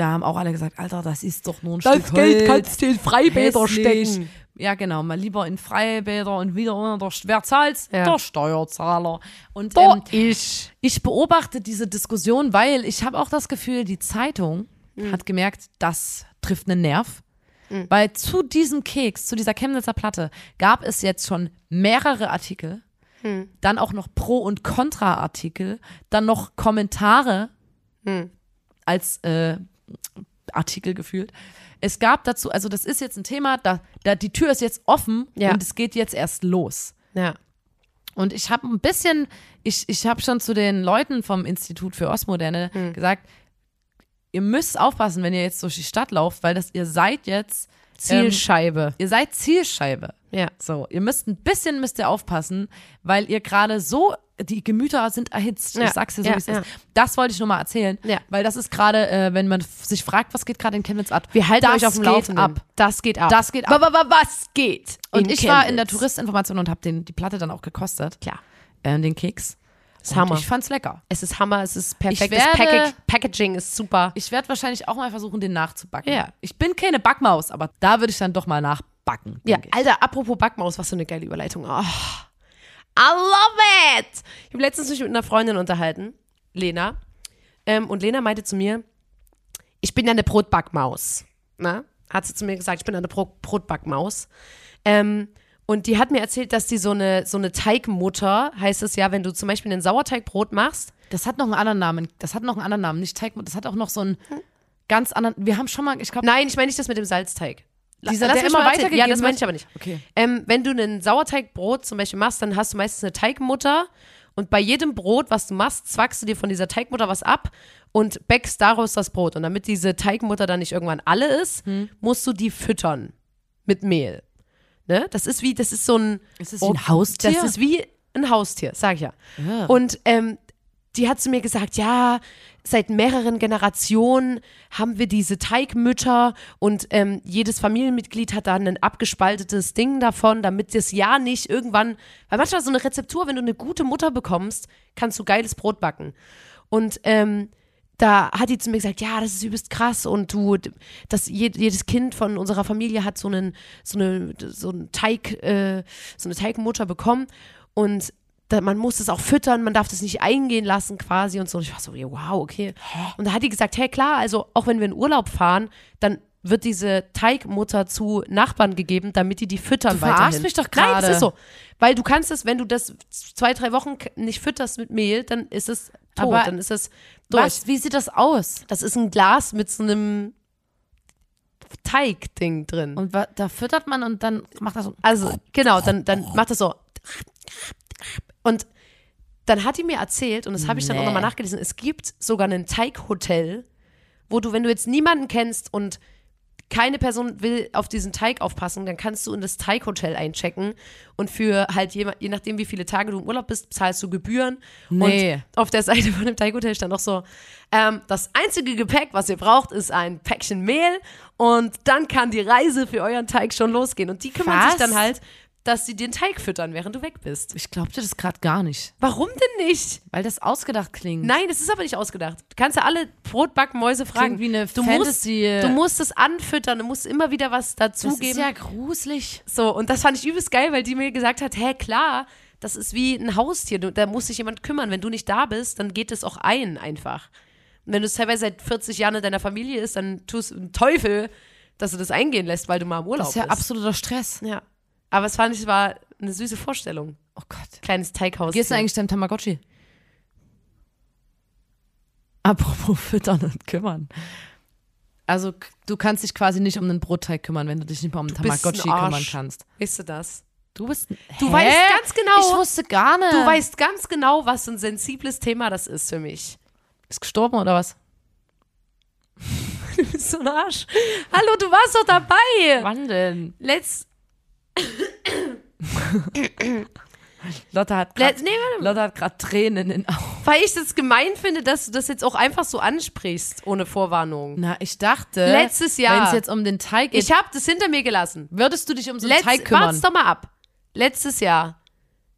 da haben auch alle gesagt, Alter, das ist doch nur ein das Stück Geld Holz. kannst du in Freibäder Hässlich. stecken. Ja, genau, mal lieber in Freibäder und wieder unter der, wer zahlt's? Ja. Der Steuerzahler. Und ähm, ich. ich beobachte diese Diskussion, weil ich habe auch das Gefühl, die Zeitung Mhm. hat gemerkt, das trifft einen Nerv. Weil zu diesem Keks, zu dieser Chemnitzer Platte, gab es jetzt schon mehrere Artikel, Mhm. dann auch noch Pro- und Kontra-Artikel, dann noch Kommentare Mhm. als äh, Artikel gefühlt. Es gab dazu, also das ist jetzt ein Thema, da, da die Tür ist jetzt offen Ja. und es geht jetzt erst los. Ja. Und ich habe ein bisschen, ich, ich habe schon zu den Leuten vom Institut für Ostmoderne Hm. gesagt, ihr müsst aufpassen, wenn ihr jetzt durch die Stadt lauft, weil das ihr seid jetzt Zielscheibe. ihr seid Zielscheibe. ja. So, ihr müsst ein bisschen müsst ihr aufpassen, weil ihr gerade so die Gemüter sind erhitzt. Ja, Ich sag's dir so, ja, wie es ja. ist. Das wollte ich nur mal erzählen, Ja. weil das ist gerade, äh, wenn man sich fragt, was geht gerade in Chemnitz ab. Wir halten das euch auf dem Laufenden. ab. Das geht ab. Das geht ab. Was geht? Und ich war in der Chemnitz? Touristinformation und habe die Platte dann auch gekostet, Klar. äh, den Keks. Ist Hammer. Ich fand's lecker. Es ist Hammer, es ist perfekt. Ich das werde- Package, Packaging ist super. Ich werde wahrscheinlich auch mal versuchen, den nachzubacken. Ja. Ich bin keine Backmaus, aber da würde ich dann doch mal nachbacken. Ja. Alter, apropos Backmaus, was für eine geile Überleitung. Oh. I love it! Ich habe letztens mich mit einer Freundin unterhalten, Lena. Ähm, und Lena meinte zu mir, ich bin ja eine Brotbackmaus. Na? Hat sie zu mir gesagt, ich bin eine Bro Brotbackmaus. Ähm, und die hat mir erzählt, dass die so eine, so eine Teigmutter, heißt es ja, wenn du zum Beispiel ein Sauerteigbrot machst, Das hat noch einen anderen Namen. Das hat noch einen anderen Namen. Nicht Teig, das hat auch noch so einen ganz anderen. Wir haben schon mal, ich glaube, Nein, ich meine nicht das mit dem Salzteig. Dieser, lass der immer weitergegeben Ja, das meine ich aber nicht. Okay. Ähm, wenn du ein Sauerteigbrot zum Beispiel machst, dann hast du meistens eine Teigmutter und bei jedem Brot, was du machst, zwackst du dir von dieser Teigmutter was ab und backst daraus das Brot. Und damit diese Teigmutter dann nicht irgendwann alle ist, Hm. musst du die füttern mit Mehl. Ne? Das ist wie, das ist so ein. Ist das wie ein Haustier? Das ist wie ein Haustier, sag ich ja. Ja. Und ähm, die hat zu mir gesagt, ja, seit mehreren Generationen haben wir diese Teigmütter und ähm, jedes Familienmitglied hat dann ein abgespaltetes Ding davon, damit das ja nicht irgendwann, weil manchmal so eine Rezeptur, wenn du eine gute Mutter bekommst, kannst du geiles Brot backen. Und ähm, da hat die zu mir gesagt, ja, das ist übelst krass und du, das je- jedes Kind von unserer Familie hat so einen, so eine, so einen Teig, äh, so eine Teigmutter bekommen und da, man muss es auch füttern, man darf das nicht eingehen lassen quasi und so. Und ich war so, ja, wow, okay. Und da hat die gesagt, hey, klar, also auch wenn wir in Urlaub fahren, dann wird diese Teigmutter zu Nachbarn gegeben, damit die die füttern Du weiterhin. mich doch Nein, gerade. das ist so. Weil du kannst es, wenn du das zwei, drei Wochen nicht fütterst mit Mehl, dann ist es tot, Aber dann ist es durch. Was? Wie sieht das aus? Das ist ein Glas mit so einem Teigding drin. Und da füttert man und dann macht das so. Also, genau, dann, dann macht das so. Und dann hat die mir erzählt, und das habe ich dann auch Nee. nochmal nachgelesen, es gibt sogar ein Teighotel, wo du, wenn du jetzt niemanden kennst und keine Person will auf diesen Teig aufpassen, dann kannst du in das Teighotel einchecken und für halt je, je nachdem, wie viele Tage du im Urlaub bist, zahlst du Gebühren. Nee. Und auf der Seite von dem Teighotel stand auch so, ähm, das einzige Gepäck, was ihr braucht, ist ein Päckchen Mehl und dann kann die Reise für euren Teig schon losgehen. Und die kümmern Was? sich dann halt, dass sie den Teig füttern, während du weg bist. Ich glaubte das gerade gar nicht. Warum denn nicht? Weil das ausgedacht klingt. Nein, das ist aber nicht ausgedacht. Du kannst ja alle Brotbackmäuse fragen. Klingt wie eine du Fantasy- Musst, du musst es anfüttern, du musst immer wieder was das ist dazugeben. ja gruselig. So, und das fand ich übelst geil, weil die mir gesagt hat, hä, klar, das ist wie ein Haustier, da muss sich jemand kümmern. Wenn du nicht da bist, dann geht es auch ein einfach. Und wenn du es teilweise seit 40 Jahren in deiner Familie ist, dann tust du einen Teufel, dass du das eingehen lässt, weil du mal im Urlaub Das ist ja bist. absoluter Stress. Ja. Aber es fand ich, war eine süße Vorstellung. Oh Gott. Kleines Teighaus. Gehst du eigentlich deinem Tamagotchi? Apropos füttern und kümmern. Also du kannst dich quasi nicht um den Brotteig kümmern, wenn du dich nicht mal um den bist ein Tamagotchi kümmern kannst. Weißt du das? Du bist. Du Hä? weißt ganz genau. Ich wusste gar nicht. Du weißt ganz genau, was ein sensibles Thema das ist für mich. Ist gestorben oder was? Du bist so ein Arsch. Hallo, du warst doch dabei. Wann denn? Let's, Lotte hat gerade nee, Tränen in den Augen. weil ich das gemein finde, dass du das jetzt auch einfach so ansprichst, ohne Vorwarnung. Na, ich dachte. Letztes Jahr. Wenn es jetzt um den Teig geht, Ich habe das hinter mir gelassen. würdest du dich um so einen Letz, Teig kümmern? wart's doch mal ab. Letztes Jahr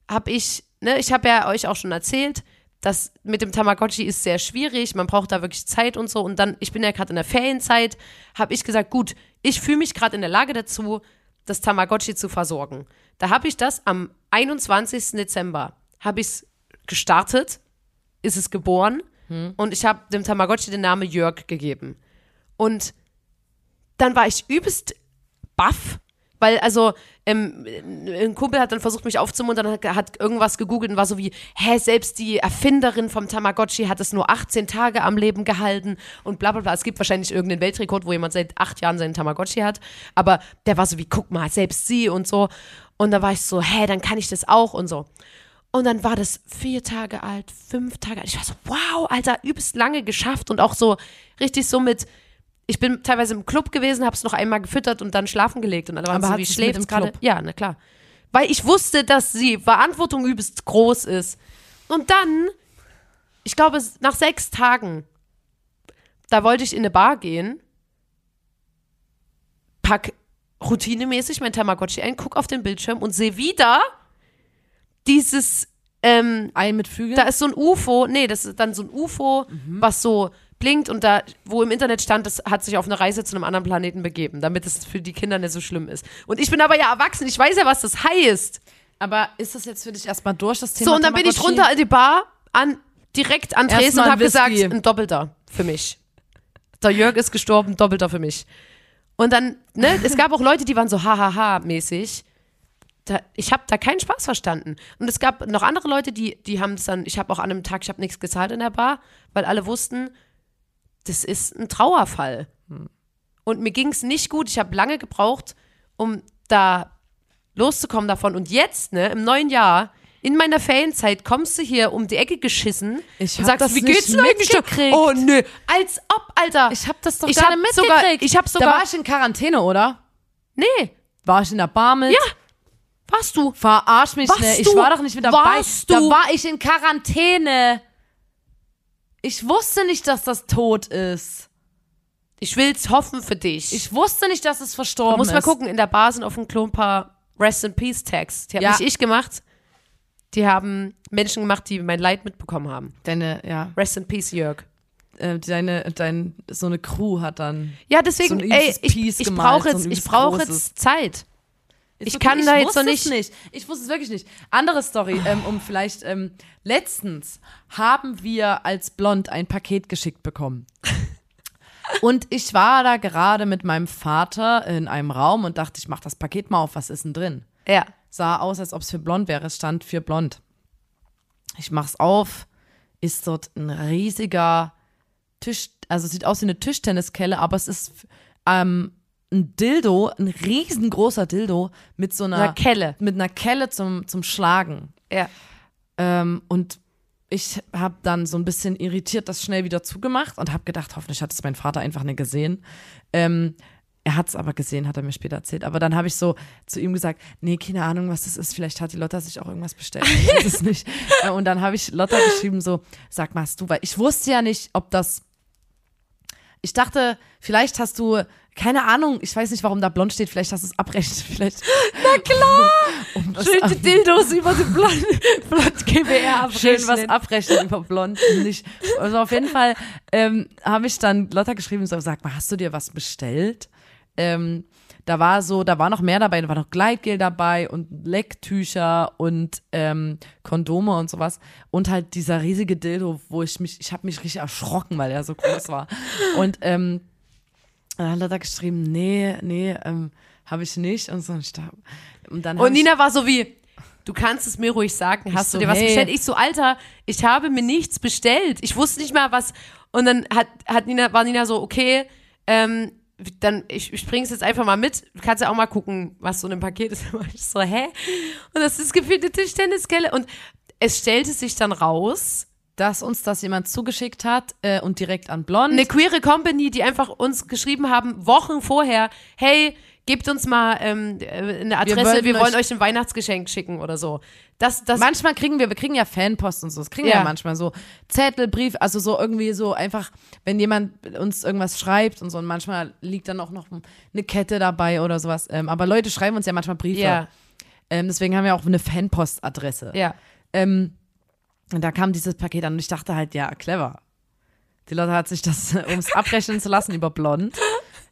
habe ich, ne, ich habe ja euch auch schon erzählt, das mit dem Tamagotchi ist sehr schwierig, man braucht da wirklich Zeit und so. Und dann, ich bin ja gerade in der Ferienzeit, habe ich gesagt, gut, ich fühle mich gerade in der Lage dazu, das Tamagotchi zu versorgen. Da habe ich das am 21. Dezember, habe ich es gestartet, ist es geboren und ich habe dem Tamagotchi den Namen Jörg gegeben. Und dann war ich übelst baff, weil also ähm, ein Kumpel hat dann versucht, mich aufzumuntern, hat, hat irgendwas gegoogelt und war so wie, hä, selbst die Erfinderin vom Tamagotchi hat es nur 18 Tage am Leben gehalten und bla bla bla. Es gibt wahrscheinlich irgendeinen Weltrekord, wo jemand seit acht Jahren seinen Tamagotchi hat, aber der war so wie, guck mal, selbst sie und so. Und da war ich so, hä, dann kann ich das auch und so. Und dann war das vier Tage alt, fünf Tage alt. Ich war so, wow, Alter, übelst lange geschafft und auch so richtig so mit. Ich bin teilweise im Club gewesen, hab's noch einmal gefüttert und dann schlafen gelegt und dann waren Aber so, wie schläft gerade. Club? Ja, na klar. Weil ich wusste, dass sie Verantwortung übelst groß ist. Und dann, ich glaube, es- nach sechs Tagen, da wollte ich in eine Bar gehen, pack routinemäßig mein Tamagotchi ein, guck auf den Bildschirm und sehe wieder dieses, ähm, Ei mit Flügeln? da ist so ein UFO, nee, das ist dann so ein UFO, was so blinkt und da, wo im Internet stand, das hat sich auf eine Reise zu einem anderen Planeten begeben, damit es für die Kinder nicht so schlimm ist. Und ich bin aber ja erwachsen, ich weiß ja, was das heißt. Aber ist das jetzt für dich erstmal durch, das Thema So, und dann bin ich runter in die Bar, an, direkt an Dresden und habe gesagt, ein Doppelter für mich. Der Jörg ist gestorben, Doppelter für mich. Und dann, ne, es gab auch Leute, die waren so hahaha-mäßig. Da, ich habe da keinen Spaß verstanden. Und es gab noch andere Leute, die, die haben es dann, ich habe auch an einem Tag, ich habe nichts gezahlt in der Bar, weil alle wussten, das ist ein Trauerfall. Und mir ging es nicht gut. Ich habe lange gebraucht, um da loszukommen davon. Und jetzt, ne, im neuen Jahr, in meiner Ferienzeit, kommst du hier um die Ecke geschissen Ich und sagst, wie geht's denn mitgekriegt. Oh, nö. Als ob, Alter. Ich hab das doch Ich gerade hab mitgekriegt. sogar- ich hab sogar- Da war ich in Quarantäne, oder? nee, War ich in der Bar mit? Ja. warst du. Verarsch mich Warst nicht. Ich du? war doch nicht mit dabei. Warst Da du? war ich in Quarantäne. Ich wusste nicht, dass das tot ist. Ich will's hoffen für dich. Ich wusste nicht, dass es verstorben muss ist. mal gucken, in der Bar sind auf dem Klo ein paar Rest in Peace Tags. Die habe Ja. nicht ich gemacht. Die haben Menschen gemacht, die mein Leid mitbekommen haben. Deine, ja, Rest in Peace, Jörg. äh, deine, dein, so eine Crew hat dann. Ja, deswegen, So ey, ich, ich brauche so jetzt, ich übelst brauche großes. jetzt Zeit. Ist Ich okay, kann da jetzt noch es nicht- nicht. Ich wusste es wirklich nicht. Andere Story, ähm, um vielleicht, ähm, letztens haben wir als Blond ein Paket geschickt bekommen. Und ich war da gerade mit meinem Vater in einem Raum und dachte, ich mach das Paket mal auf, was ist denn drin? Ja. Sah aus, als ob es für blond wäre. Es stand für blond. Ich mach's auf, ist dort ein riesiger Tisch, also es sieht aus wie eine Tischtenniskelle, aber es ist ähm, ein Dildo, ein riesengroßer Dildo mit so einer, Eine Kelle. mit einer Kelle zum, zum Schlagen. Ja. Ähm, und ich habe dann so ein bisschen irritiert das schnell wieder zugemacht und habe gedacht, hoffentlich hat es mein Vater einfach nicht gesehen. Ähm, er hat es aber gesehen, hat er mir später erzählt. Aber dann habe ich so zu ihm gesagt, nee, keine Ahnung, was das ist. Vielleicht hat die Lotta sich auch irgendwas bestellt. Ich weiß es nicht. Äh, Und dann habe ich Lotta geschrieben so, sag mal, hast du, weil ich wusste ja nicht, ob das ich dachte, vielleicht hast du, keine Ahnung, ich weiß nicht, warum da blond steht, vielleicht hast du es abrechnet, vielleicht. Na klar! Um was Schöne Dildos über die Blond, Blond GBR schön was abrechnen über blond nicht. Also auf jeden Fall ähm, habe ich dann Lotta geschrieben, so, sag mal, hast du dir was bestellt? Ähm, da war so, da war noch mehr dabei, da war noch Gleitgel dabei und Lecktücher und ähm, Kondome und sowas und halt dieser riesige Dildo, wo ich mich, ich habe mich richtig erschrocken, weil er so groß war. Und ähm, dann hat Lotta geschrieben, nee, nee, ähm, habe ich nicht und so. Und, ich da, und dann Und Nina war so wie, du kannst es mir ruhig sagen, hast so, du dir was hey. bestellt? Ich so, Alter, ich habe mir nichts bestellt. Ich wusste nicht mal was. Und dann hat, hat Nina, war Nina so, okay, ähm, dann, ich, ich bring's jetzt einfach mal mit. Du kannst ja auch mal gucken, was so in einem Paket ist. Und ich so, hä? Und das ist gefühlt eine Tischtenniskelle. Und es stellte sich dann raus, dass uns das jemand zugeschickt hat äh, und direkt an Blond. eine queere Company, die einfach uns geschrieben haben, Wochen vorher, hey, gebt uns mal ähm, äh, eine Adresse, wir wollen, euch- euch ein Weihnachtsgeschenk schicken oder so. Das, das, manchmal kriegen wir, wir kriegen ja Fanpost und so, das kriegen wir Ja. ja manchmal so Zettel, Brief, also so irgendwie so einfach, wenn jemand uns irgendwas schreibt und so und manchmal liegt dann auch noch eine Kette dabei oder sowas. Ähm, aber Leute schreiben uns ja manchmal Briefe. ja, Ähm, deswegen haben wir auch eine Fanpostadresse. ja. Ähm, und da kam dieses Paket an und ich dachte halt, ja, clever. Die Leute hat sich das, um es abrechnen zu lassen über Blond,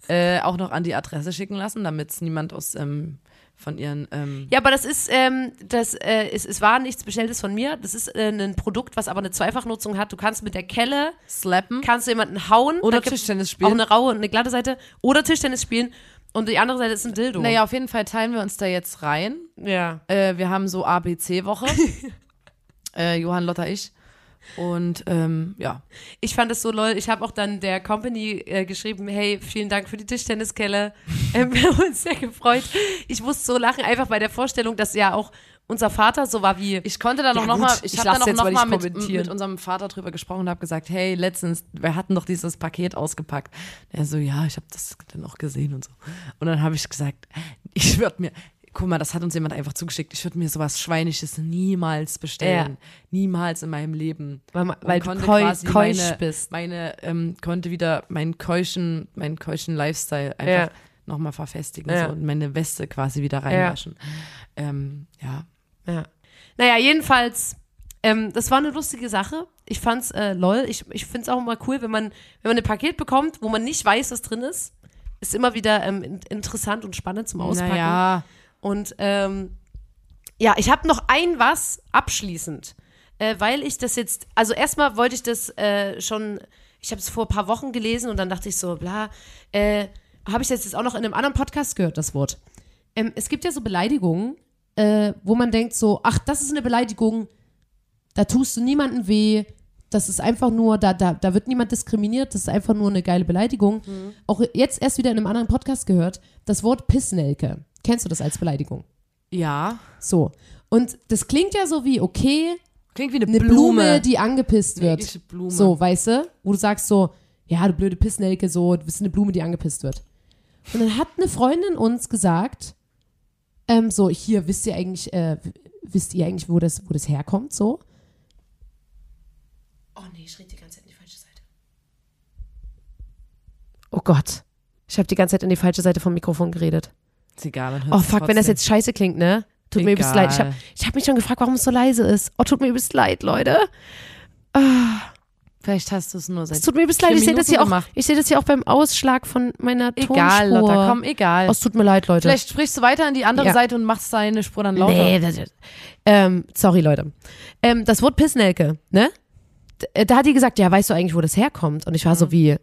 äh, auch noch an die Adresse schicken lassen, damit es niemand aus ähm, von ihren ähm, Ja, aber das ist, ähm, das, äh, es, es war nichts Bestelltes von mir. Das ist äh, ein Produkt, was aber eine Zweifachnutzung hat. Du kannst mit der Kelle, Slappen kannst du jemanden hauen. oder Tischtennis Auch spielen. eine raue und eine glatte Seite. Oder Tischtennis spielen. Und die andere Seite ist ein Dildo. Naja, auf jeden Fall teilen wir uns da jetzt rein. Ja. Äh, wir haben so ABC-Woche. äh, Johann, Lotta, ich. Und ähm, ja. Ich fand es so lol. Ich habe auch dann der Company äh, geschrieben, hey, vielen Dank für die Tischtenniskelle. Ähm, wir haben uns sehr gefreut. Ich musste so lachen, einfach bei der Vorstellung, dass ja auch unser Vater so war wie. Ich konnte dann Ja, noch gut, mal, ich, ich habe dann auch noch mal mit, mit unserem Vater drüber gesprochen und habe gesagt, hey, letztens, wir hatten doch dieses Paket ausgepackt. Er so, ja, ich habe das dann auch gesehen und so. Und dann habe ich gesagt, ich würde mir, guck mal, das hat uns jemand einfach zugeschickt, ich würde mir sowas Schweinisches niemals bestellen. Niemals in meinem Leben. Weil, weil du keu, keusch meine, bist. Meine, ähm, konnte wieder meinen keuschen, meinen keuschen Lifestyle einfach Ja. nochmal verfestigen Ja. so, und meine Weste quasi wieder reinwaschen. Ähm, ja. Ja. Naja, jedenfalls, ähm, das war eine lustige Sache. Ich fand's äh, lol. Ich, ich find's auch immer cool, wenn man, wenn man ein Paket bekommt, wo man nicht weiß, was drin ist. Ist immer wieder ähm, in- interessant und spannend zum Auspacken. Naja, Und ähm, ja, ich habe noch ein was abschließend, äh, weil ich das jetzt, also erstmal wollte ich das äh, schon, ich habe es vor ein paar Wochen gelesen und dann dachte ich so, bla, äh, habe ich das jetzt auch noch in einem anderen Podcast gehört, das Wort. Ähm, es gibt ja so Beleidigungen, äh, wo man denkt so, ach, das ist eine Beleidigung, da tust du niemandem weh, das ist einfach nur, da, da, da wird niemand diskriminiert, das ist einfach nur eine geile Beleidigung. Auch jetzt erst wieder in einem anderen Podcast gehört, das Wort Pissnelke. Kennst du das als Beleidigung? ja. So. Und das klingt ja so wie, okay, Klingt wie eine, eine Blume, Blume. die angepisst wird. So, weißt du? Wo du sagst so, ja, du blöde Pissnelke, so, du bist eine Blume, die angepisst wird. Und dann hat eine Freundin uns gesagt, ähm, so, hier, wisst ihr eigentlich, äh, wisst ihr eigentlich, wo das, wo das herkommt, so? Oh nee, ich rede die ganze Zeit in die falsche Seite. Oh Gott. Ich habe die ganze Zeit in die falsche Seite vom Mikrofon geredet. Ist egal. man Oh fuck, wenn das trotzdem. jetzt scheiße klingt, ne? Tut mir übelst Egal. leid. Ich habe ich hab mich schon gefragt, warum es so leise ist. Oh, tut mir übelst leid, Leute. Vielleicht hast du es nur seit. Es tut mir übelst leid. Ich sehe das, Minuten hier auch- gemacht. ich seh das hier auch beim Ausschlag von meiner Egal, Tonspur. Lotta, komm, egal. Oh, es tut mir leid, Leute. Vielleicht sprichst du weiter an die andere Ja. Seite und machst deine Spur dann lauter. Nee, das, ähm, sorry, Leute. Ähm, das Wort Pissnelke, ne? Äh, Da hat die gesagt, ja, weißt du eigentlich, wo das herkommt? Und ich war Mhm. so wie,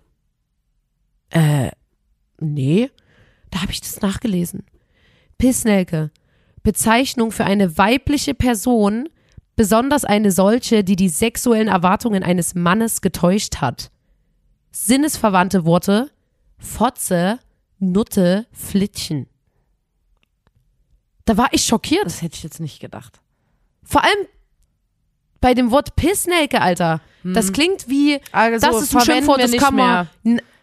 äh, nee. Da habe ich das nachgelesen. Pissnelke. Bezeichnung für eine weibliche Person, besonders eine solche, die die sexuellen Erwartungen eines Mannes getäuscht hat. Sinnesverwandte Worte, Fotze, Nutte, Flittchen. Da war ich schockiert. Das hätte ich jetzt nicht gedacht. Vor allem bei dem Wort Pissnelke, Alter. Das klingt wie, Hm. Also, das ist ein Schimpfwort, das kann man.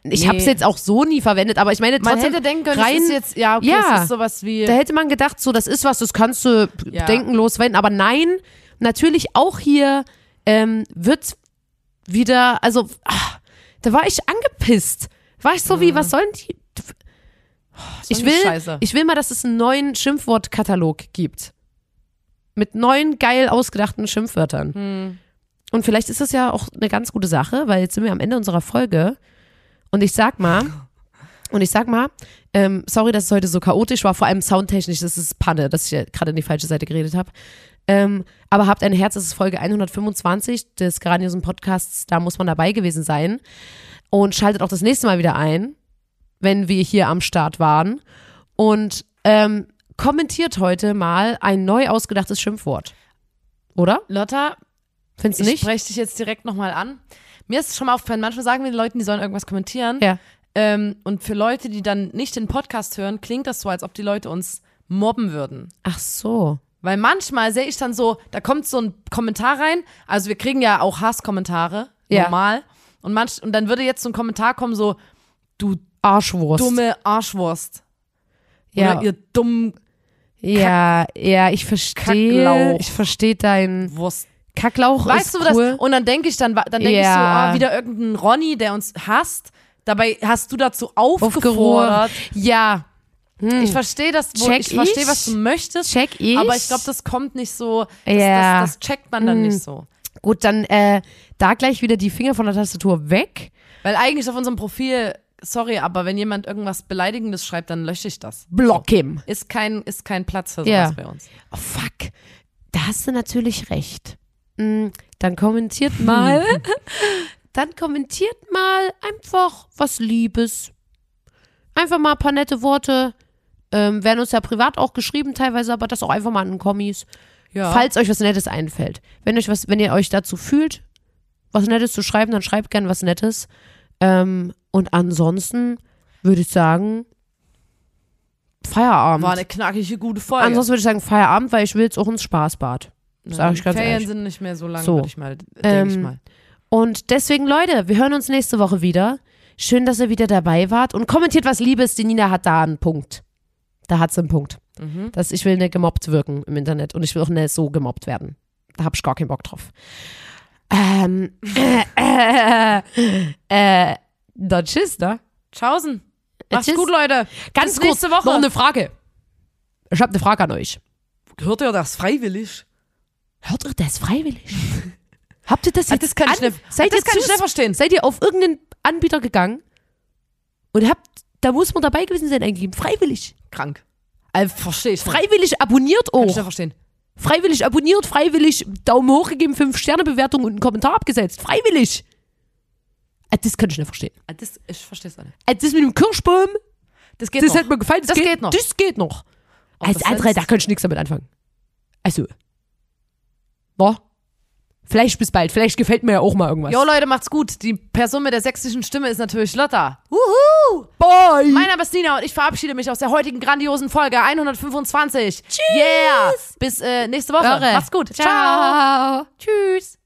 Ich Nee. habe es jetzt auch so nie verwendet, aber ich meine Man trotzdem, hätte denken können, rein, es ist jetzt, ja, okay, Ja. es ist sowas wie. da hätte man gedacht, so, das ist was, das kannst du Ja. denkenlos verwenden. Aber nein, natürlich auch hier ähm, wird wieder, also, ah, da war ich angepisst. War ich so wie, was sollen die? Ich die will, Scheiße? ich will mal, dass es einen neuen Schimpfwortkatalog gibt. Mit neuen, geil ausgedachten Schimpfwörtern. Hm. Und vielleicht ist das ja auch eine ganz gute Sache, weil jetzt sind wir am Ende unserer Folge. Und ich sag mal, und ich sag mal, ähm, sorry, dass es heute so chaotisch war, vor allem soundtechnisch, das ist Panne, dass ich gerade in die falsche Seite geredet habe. Ähm, aber habt ein Herz, das ist Folge 125 des grandiosen Podcasts, da muss man dabei gewesen sein. Und schaltet auch das nächste Mal wieder ein, wenn wir hier am Start waren. Und ähm, kommentiert heute mal ein neu ausgedachtes Schimpfwort. Oder? Lotta, Findest du ich nicht? spreche dich jetzt direkt nochmal an. Mir ist es schon mal aufgefallen, manchmal sagen wir den Leuten, die sollen irgendwas kommentieren. Ja. Ähm, und für Leute, die dann nicht den Podcast hören, klingt das so, als ob die Leute uns mobben würden. Ach so. Weil manchmal sehe ich dann so, da kommt so ein Kommentar rein. Also wir kriegen ja auch Hasskommentare, Ja. normal. Und, manch, und dann würde jetzt so ein Kommentar kommen, so, du Arschwurst. dumme Arschwurst. Ja. Oder ihr dummen Ja, ja, ich verstehe. Ich verstehe deinen Wurst. Kacklauch. Weißt ist du cool. das? Und dann denke ich dann, dann denke ich so, Ja. ah, wieder irgendein Ronny, der uns hasst. Dabei hast du dazu aufgefordert. Ja. Ich verstehe das, wo, Check ich verstehe, was du möchtest. Check ich. Aber ich glaube, das kommt nicht so, das, Ja. das, das checkt man dann Hm. nicht so. Gut, dann äh, da gleich wieder die Finger von der Tastatur weg. Weil eigentlich auf unserem Profil, sorry, aber wenn jemand irgendwas Beleidigendes schreibt, dann lösche ich das. Block him. Ist kein, ist kein Platz für sowas Ja. bei uns. Oh, fuck. Da hast du natürlich recht. Mm, Dann kommentiert mal. dann kommentiert mal einfach was Liebes. Einfach mal ein paar nette Worte. Ähm, werden uns ja privat auch geschrieben teilweise, aber das auch einfach mal in den Kommis. Ja. Falls euch was Nettes einfällt. Wenn euch was, wenn ihr euch dazu fühlt, was Nettes zu schreiben, dann schreibt gern was Nettes. Ähm, und ansonsten würde ich sagen, Feierabend. War eine knackige, gute Folge. Ansonsten würde ich sagen Feierabend, weil ich will jetzt auch ins Spaßbad. Sag ich ganz Ferien ehrlich. sind nicht mehr so lang, So. würde ich mal, denke Ähm, ich mal. Und deswegen, Leute, wir hören uns nächste Woche wieder. Schön, dass ihr wieder dabei wart. Und kommentiert was Liebes. Die Nina hat da einen Punkt. Da hat sie einen Punkt. Mhm. Dass ich will nicht gemobbt wirken im Internet. Und ich will auch nicht so gemobbt werden. Da hab ich gar keinen Bock drauf. Ähm, äh, äh, äh, dann tschüss, ne? Tschaußen. Macht's Tschüss. gut, Leute. Ganz Bis kurz, nächste Woche. noch eine Frage. Ich habe eine Frage an euch. Hört ihr das freiwillig? Hört ihr das freiwillig? Habt ihr das Ah, jetzt das kann ich nicht- Seid das ihr kann ich nicht verstehen. Seid ihr auf irgendeinen Anbieter gegangen und habt, da muss man dabei gewesen sein eingegeben, freiwillig. Krank. Also, verstehe ich. nicht. Freiwillig abonniert Kann ich auch. nicht verstehen. Freiwillig abonniert, freiwillig Daumen hoch gegeben, 5-Sterne-Bewertung und einen Kommentar abgesetzt. Freiwillig. Äh, Das kann ich nicht verstehen. Ah, Das, ich verstehe es auch nicht. Äh, Das mit dem Kirschbaum, Das geht das noch. hat mir gefallen. Das geht noch. Das geht noch. Als das andere, da kann ich nichts damit anfangen. Also. Boah. Vielleicht bis bald. Vielleicht gefällt mir ja auch mal irgendwas. Jo, Leute, macht's gut. Die Person mit der sächsischen Stimme ist natürlich Lotta. Wuhu! Bye! Mein Name ist Nina und ich verabschiede mich aus der heutigen grandiosen Folge 125. Tschüss. Yeah. Bis äh, nächste Woche. Irre. Macht's gut. Ciao. Tschüss.